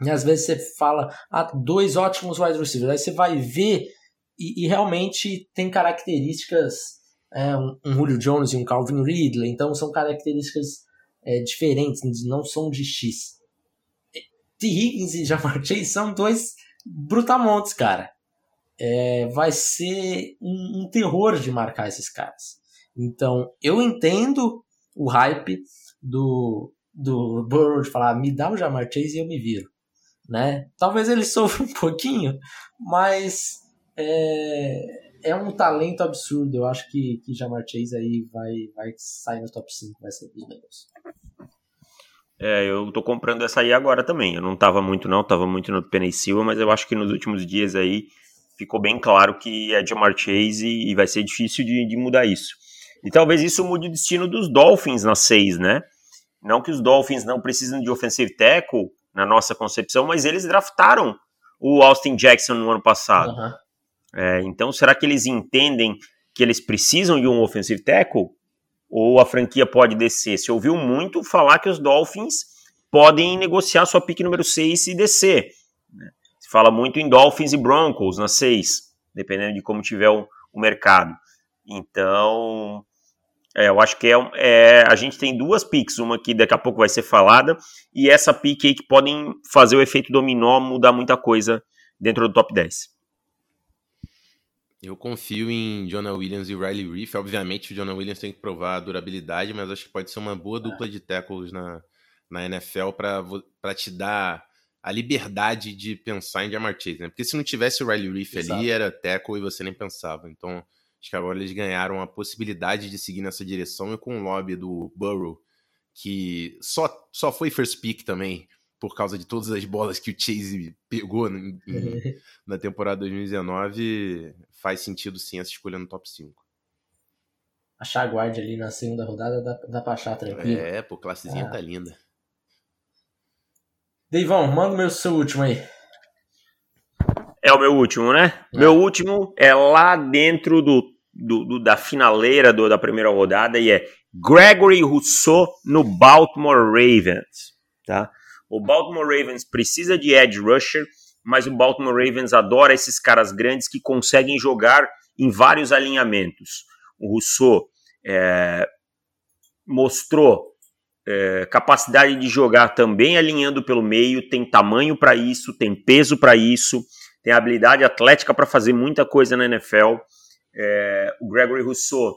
às vezes você fala, ah, dois ótimos wide receivers, aí você vai ver e, e realmente tem características, é, um, um, Julio Jones e um Calvin Ridley, então são características é, diferentes, não são de X. T. Higgins e Jamar Chase são dois brutamontes, cara. É, vai ser um, um, terror de marcar esses caras. Então, eu entendo o hype do, do Burrow de falar, me dá o Jamar Chase e eu me viro. Né? Talvez ele sofra um pouquinho, mas é, é um talento absurdo. Eu acho que, que Jamar Chase aí vai, vai sair no top 5, vai ser dos Bengals. É, eu tô comprando essa aí agora também. Eu não tava muito, não, tava muito no Penny Silva, mas eu acho que nos últimos dias aí ficou bem claro que é Jamar Chase e, e vai ser difícil de, de, mudar isso. E talvez isso mude o destino dos Dolphins na 6, né? Não que os Dolphins não precisam de offensive tackle, na nossa concepção, mas eles draftaram o Austin Jackson no ano passado. Uhum. É, então, será que eles entendem que eles precisam de um offensive tackle? Ou a franquia pode descer? Se ouviu muito falar que os Dolphins podem negociar sua pick número 6 e descer. Né? Se fala muito em Dolphins e Broncos na 6, dependendo de como tiver o, o mercado. Então, é, eu acho que é, é, a gente tem duas picks, uma que daqui a pouco vai ser falada, e essa pick aí que podem fazer o efeito dominó, mudar muita coisa dentro do top 10. Eu confio em Jonah Williams e Riley Reef. Obviamente, o Jonah Williams tem que provar a durabilidade, mas acho que pode ser uma boa dupla de tackles na, na NFL para te dar a liberdade de pensar em Jamar Chase, né? Porque se não tivesse o Riley Reef Exato. ali, era tackle e você nem pensava. Então, acho que agora eles ganharam a possibilidade de seguir nessa direção e com o lobby do Burrow, que só, só foi first pick também por causa de todas as bolas que o Chase pegou em, em, na temporada 2019, faz sentido sim essa escolha no top 5. Achar guarda ali na segunda rodada dá, dá pra achar tranquilo. É, pô, classezinha ah. tá linda. Deivão, manda o meu seu último aí. É o meu último, né? É. Meu último é lá dentro do, do, do da finaleira do, da primeira rodada e é Gregory Rousseau no Baltimore Ravens, tá? O Baltimore Ravens precisa de edge rusher, mas o Baltimore Ravens adora esses caras grandes que conseguem jogar em vários alinhamentos. O Rousseau é, mostrou é, capacidade de jogar também alinhando pelo meio, tem tamanho para isso, tem peso para isso, tem habilidade atlética para fazer muita coisa na NFL. É, o Gregory Rousseau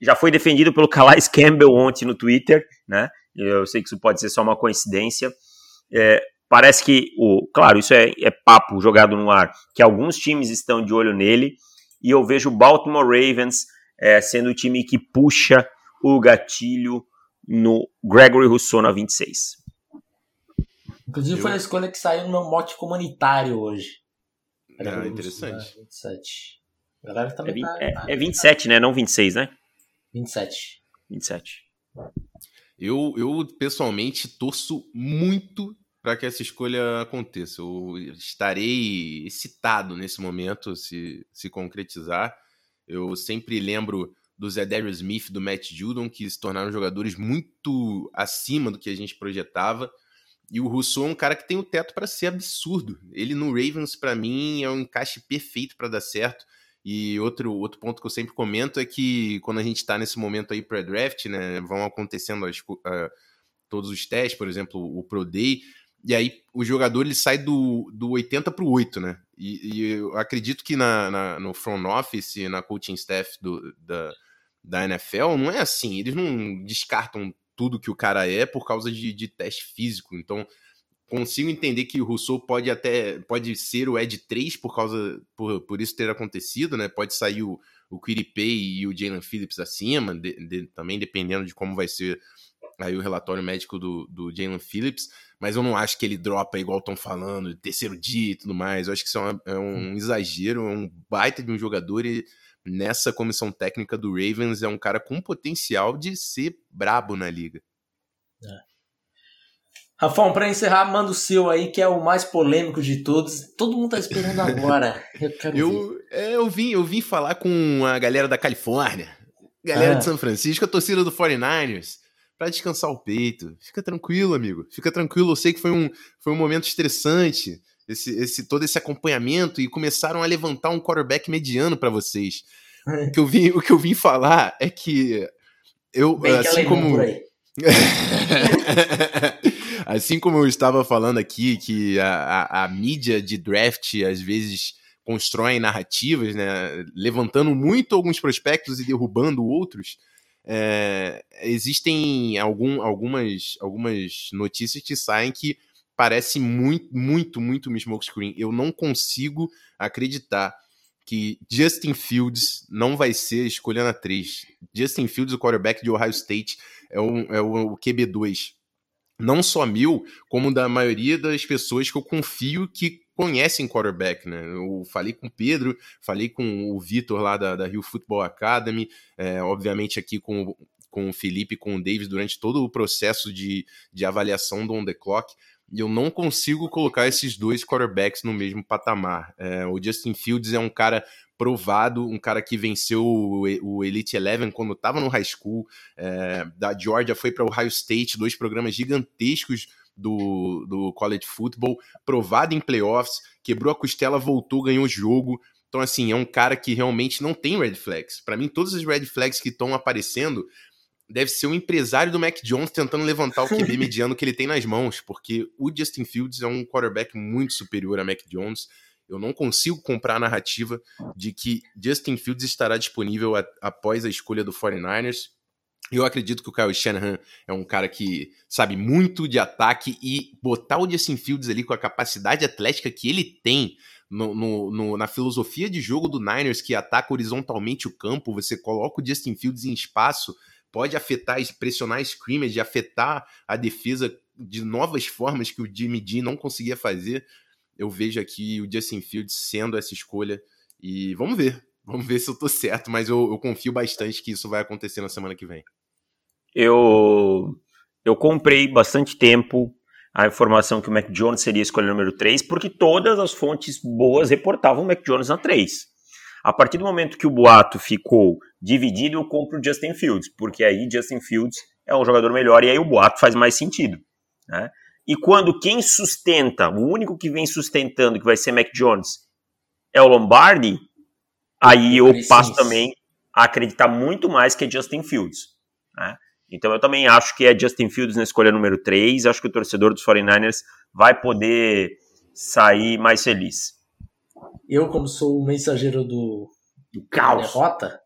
já foi defendido pelo Calais Campbell ontem no Twitter, né? Eu sei que isso pode ser só uma coincidência, é, parece que, o, claro, isso é, é papo jogado no ar, que alguns times estão de olho nele, e eu vejo o Baltimore Ravens é, sendo o time que puxa o gatilho no Gregory Rousseau na 26. Inclusive foi a escolha que saiu no meu mote comunitário hoje. Ah, interessante. Rousseau, né? 27. A galera também é, tá, é, é 27, né? Não 26, né? 27. 27. Eu, eu pessoalmente torço muito para que essa escolha aconteça. Eu estarei excitado nesse momento se, se concretizar. Eu sempre lembro do Zedarius Smith, do Matt Judon, que se tornaram jogadores muito acima do que a gente projetava. E o Rousseau é um cara que tem o teto para ser absurdo. Ele no Ravens, para mim, é um encaixe perfeito para dar certo. E outro, outro ponto que eu sempre comento é que quando a gente está nesse momento aí pré-draft, né, vão acontecendo as, uh, todos os testes, por exemplo, o Pro Day, e aí o jogador ele sai do, do 80 para o 8, né? E, e, eu acredito que na, na, no front office, na coaching staff do, da, da NFL, não é assim. Eles não descartam tudo que o cara é por causa de, de teste físico. Então, consigo entender que o Rousseau pode até pode ser o Ed 3 por causa por, por isso ter acontecido, né? Pode sair o, o Quiripay e o Jalen Phillips acima, de, de, também dependendo de como vai ser aí o relatório médico do, do Jalen Phillips, mas eu não acho que ele dropa igual estão falando, terceiro dia e tudo mais. Eu acho que isso é, uma, é um exagero, é um baita de um jogador e nessa comissão técnica do Ravens é um cara com potencial de ser brabo na liga. É. Rafão, para encerrar, manda o seu aí, que é o mais polêmico de todos. Todo mundo tá esperando agora. Eu, eu, é, eu, vim, eu vim falar com a galera da Califórnia, galera ah. de São Francisco, a torcida do 49ers, para descansar o peito. Fica tranquilo, amigo. Fica tranquilo. Eu sei que foi um, foi um momento estressante, esse, esse todo esse acompanhamento, e começaram a levantar um quarterback mediano para vocês. o, que eu vim, o que eu vim falar é que eu, Bem assim como. assim como eu estava falando aqui, que a, a, a, mídia de draft às vezes constrói narrativas, né, levantando muito alguns prospectos e derrubando outros, é, existem algum, algumas, algumas notícias que saem que parece muito, muito, muito um smokescreen. Eu não consigo acreditar que Justin Fields não vai ser escolha na 3. Justin Fields, o quarterback de Ohio State, é o, é o QB2 não só mil, como da maioria das pessoas que eu confio que conhecem quarterback, né? Eu falei com o Pedro, falei com o Vitor lá da, da Rio Football Academy, é, obviamente aqui com, com o Felipe com o Davis durante todo o processo de, de avaliação do on the clock. E eu não consigo colocar esses dois quarterbacks no mesmo patamar. É, o Justin Fields é um cara provado, um cara que venceu o, Elite Eleven quando estava no high school, é, da Georgia foi para o Ohio State, dois programas gigantescos do, do college football, provado em playoffs, quebrou a costela, voltou, ganhou o jogo. Então, assim, é um cara que realmente não tem red flags. Para mim, todas as red flags que estão aparecendo deve ser o empresário do Mac Jones tentando levantar o QB mediano que ele tem nas mãos, porque o Justin Fields é um quarterback muito superior a Mac Jones. Eu não consigo comprar a narrativa de que Justin Fields estará disponível a, após a escolha do 49ers. Eu acredito que o Kyle Shanahan é um cara que sabe muito de ataque e botar o Justin Fields ali com a capacidade atlética que ele tem no, no, no, na filosofia de jogo do Niners, que ataca horizontalmente o campo, você coloca o Justin Fields em espaço, pode afetar, pressionar a scrimmage, afetar a defesa de novas formas que o Jimmy G não conseguia fazer eu vejo aqui o Justin Fields sendo essa escolha. E vamos ver. Vamos ver se eu tô certo, mas eu, eu confio bastante que isso vai acontecer na semana que vem. Eu, eu comprei bastante tempo a informação que o Mac Jones seria a escolha número 3, porque todas as fontes boas reportavam o Mac Jones na 3. A partir do momento que o boato ficou dividido, eu compro o Justin Fields, porque aí Justin Fields é um jogador melhor e aí o boato faz mais sentido. Né? E quando quem sustenta, o único que vem sustentando que vai ser Mac Jones é o Lombardi, aí eu passo também a acreditar muito mais que é Justin Fields. Né? Então eu também acho que é Justin Fields na escolha número 3. Acho que o torcedor dos 49ers vai poder sair mais feliz. Eu, como sou o mensageiro do, do caos. derrota,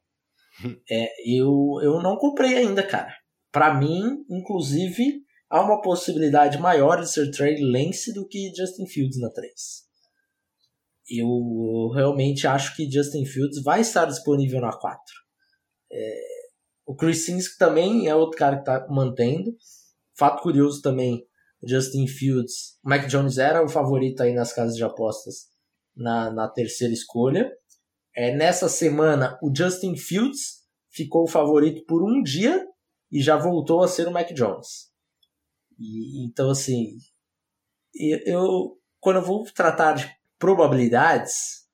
é, eu, eu não comprei ainda, cara. Para mim, inclusive, há uma possibilidade maior de ser Trey Lance do que Justin Fields na 3. Eu realmente acho que Justin Fields vai estar disponível na 4. É, o Chris Sims também é outro cara que está mantendo. Fato curioso também, Justin Fields, Mac Jones era o favorito aí nas casas de apostas na, na terceira escolha. É, nessa semana, o Justin Fields ficou o favorito por um dia e já voltou a ser o Mac Jones. E, então, assim, eu, quando eu vou tratar de probabilidades,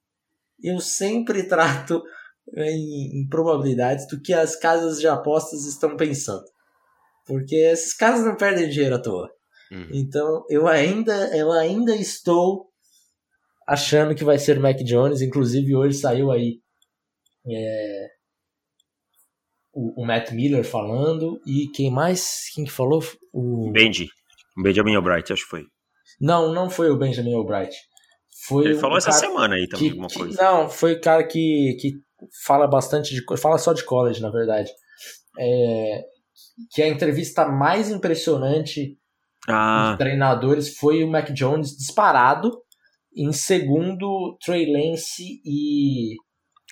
eu sempre trato em, em probabilidades do que as casas de apostas estão pensando. Porque esses caras não perdem dinheiro à toa. Uhum. Então, eu ainda, eu ainda estou achando que vai ser Mac Jones. Inclusive, hoje saiu aí é, o, o, Matt Miller falando. E quem mais? Quem que falou? O Benji. O Benjamin Albright, acho que foi. Não, não foi o Benjamin Albright. Foi Ele falou essa semana aí também, que, alguma que, coisa. Não, foi o cara que, que fala bastante de. Fala só de college, na verdade. É, que a entrevista mais impressionante ah. dos treinadores foi o Mac Jones disparado. Em segundo, Trey Lance e.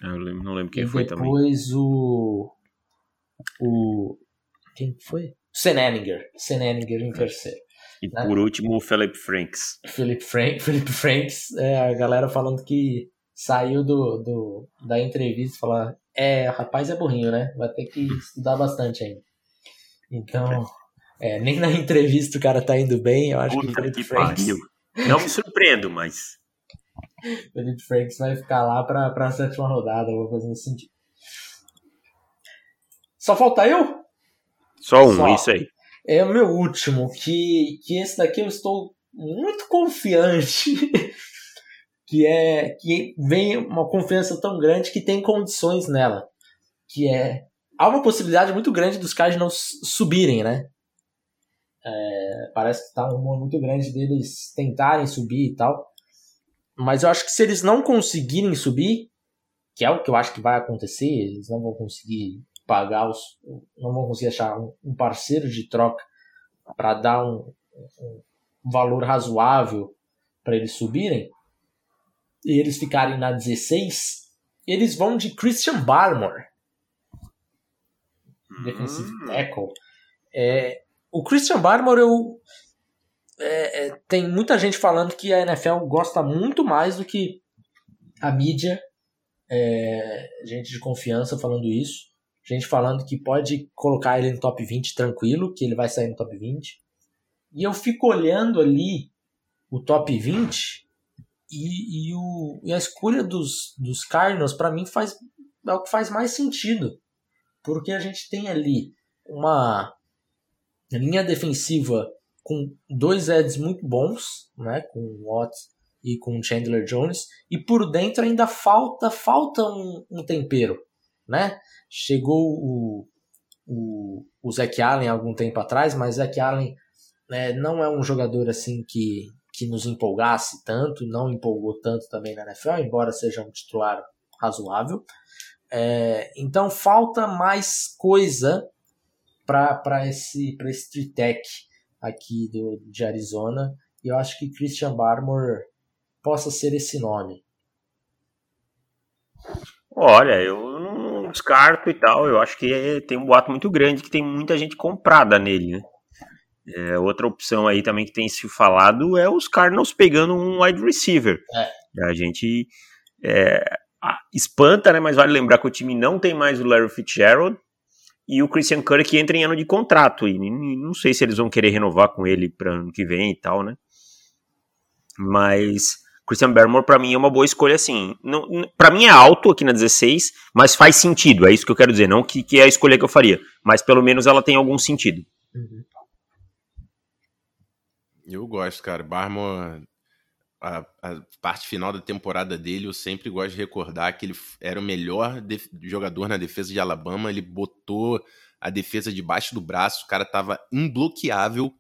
Ah, eu não lembro quem foi também. Depois o. O. Quem foi? Seneninger. Seneninger em terceiro. E né? por último, o Philip Franks. Philip, Frank, Philip Franks, é, a galera falando que saiu do, do, da entrevista e falou: É, rapaz é burrinho, né? Vai ter que estudar bastante ainda. Então, é, nem na entrevista o cara tá indo bem. Eu acho Puta que o Felipe Franks. Pariu. Não me surpreendo, mas. Felipe Franks vai ficar lá pra, pra sétima rodada, coisa nesse sentido. Só falta eu? Só um, Só. isso aí. É o meu último, que, que esse daqui eu estou muito confiante. que é que vem uma confiança tão grande que tem condições nela. Que é há uma possibilidade muito grande dos Cardinals subirem, né? É, parece que está um rumor muito grande deles tentarem subir e tal. Mas eu acho que se eles não conseguirem subir, que é o que eu acho que vai acontecer, eles não vão conseguir pagar os. não vão conseguir achar um, parceiro de troca para dar um, um valor razoável para eles subirem, e eles ficarem na 16, eles vão de Christian Barmore defensive hum. tackle. É, o Christian Barmore, eu, é, é, tem muita gente falando que a NFL gosta muito mais do que a mídia, é, gente de confiança falando isso, gente falando que pode colocar ele no top 20 tranquilo, que ele vai sair no top 20. E eu fico olhando ali o top 20 e, e, o, e a escolha dos, dos Cardinals, para mim, faz, é o que faz mais sentido. Porque a gente tem ali uma linha defensiva com dois Eds muito bons, né, com o Watts e com o Chandler Jones, e por dentro ainda falta falta um, um tempero, né? Chegou o, o, o Zach Allen algum tempo atrás, mas Zach Allen né, não é um jogador assim que, que nos empolgasse tanto, não empolgou tanto também na NFL, embora seja um titular razoável. É, então falta mais coisa para esse, esse tritec aqui do, de Arizona. E eu acho que Christian Barmore possa ser esse nome. Olha, eu descarto e tal. Eu acho que tem um boato muito grande que tem muita gente comprada nele, né? É, outra opção aí também que tem se falado é os Cardinals pegando um wide receiver. É. A gente é, espanta, né? Mas vale lembrar que o time não tem mais o Larry Fitzgerald e o Christian Kirk entra em ano de contrato. E não sei se eles vão querer renovar com ele para ano que vem e tal, né? Mas Christian Barrymore para mim é uma boa escolha assim. Para mim é alto aqui na 16, mas faz sentido. É isso que eu quero dizer. Não que, que é a escolha que eu faria, mas pelo menos ela tem algum sentido. Uhum. Eu gosto, cara. Barmore a, a, parte final da temporada dele, eu sempre gosto de recordar que ele era o melhor jogador na defesa de Alabama. Ele botou a defesa debaixo do braço, o cara estava imbloqueável.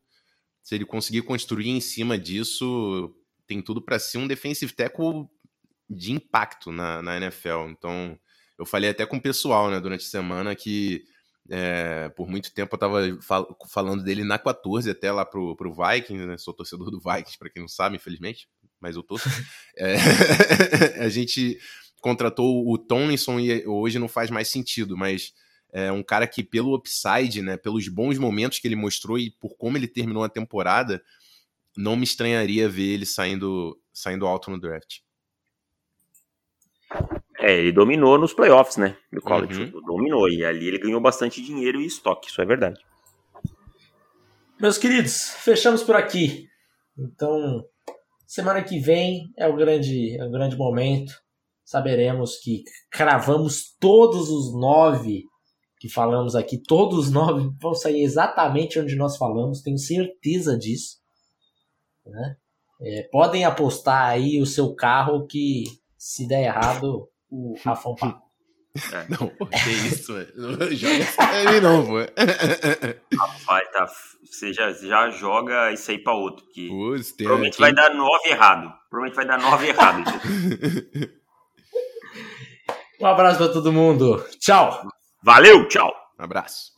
Se ele conseguir construir em cima disso, tem tudo para ser um defensive tackle de impacto na, na NFL. Então, eu falei até com o pessoal né, durante a semana que é, por muito tempo eu estava fal falando dele na 14 até lá pro, pro Vikings, né? Sou torcedor do Vikings, para quem não sabe, infelizmente mas eu tô. é, a gente contratou o Tomlinson e hoje não faz mais sentido, mas é um cara que, pelo upside, né, pelos bons momentos que ele mostrou e por como ele terminou a temporada, não me estranharia ver ele saindo, saindo alto no draft. É, ele dominou nos playoffs, né? Do college. Uhum. Dominou. E ali ele ganhou bastante dinheiro e estoque, isso é verdade. Meus queridos, fechamos por aqui. Então, semana que vem é o grande, é o grande momento. Saberemos que cravamos todos os nove que falamos aqui, todos os nove vão sair exatamente onde nós falamos, tenho certeza disso. Né? É, podem apostar aí o seu carro que se der errado, o Rafão paga. É. Não, que isso, velho. Não joga não, pô. Rapaz, tá, você já, já joga isso aí pra outro. Que provavelmente aqui... vai dar nove errado. Provavelmente vai dar nove errado. um abraço pra todo mundo. Tchau. Valeu, tchau. Um abraço.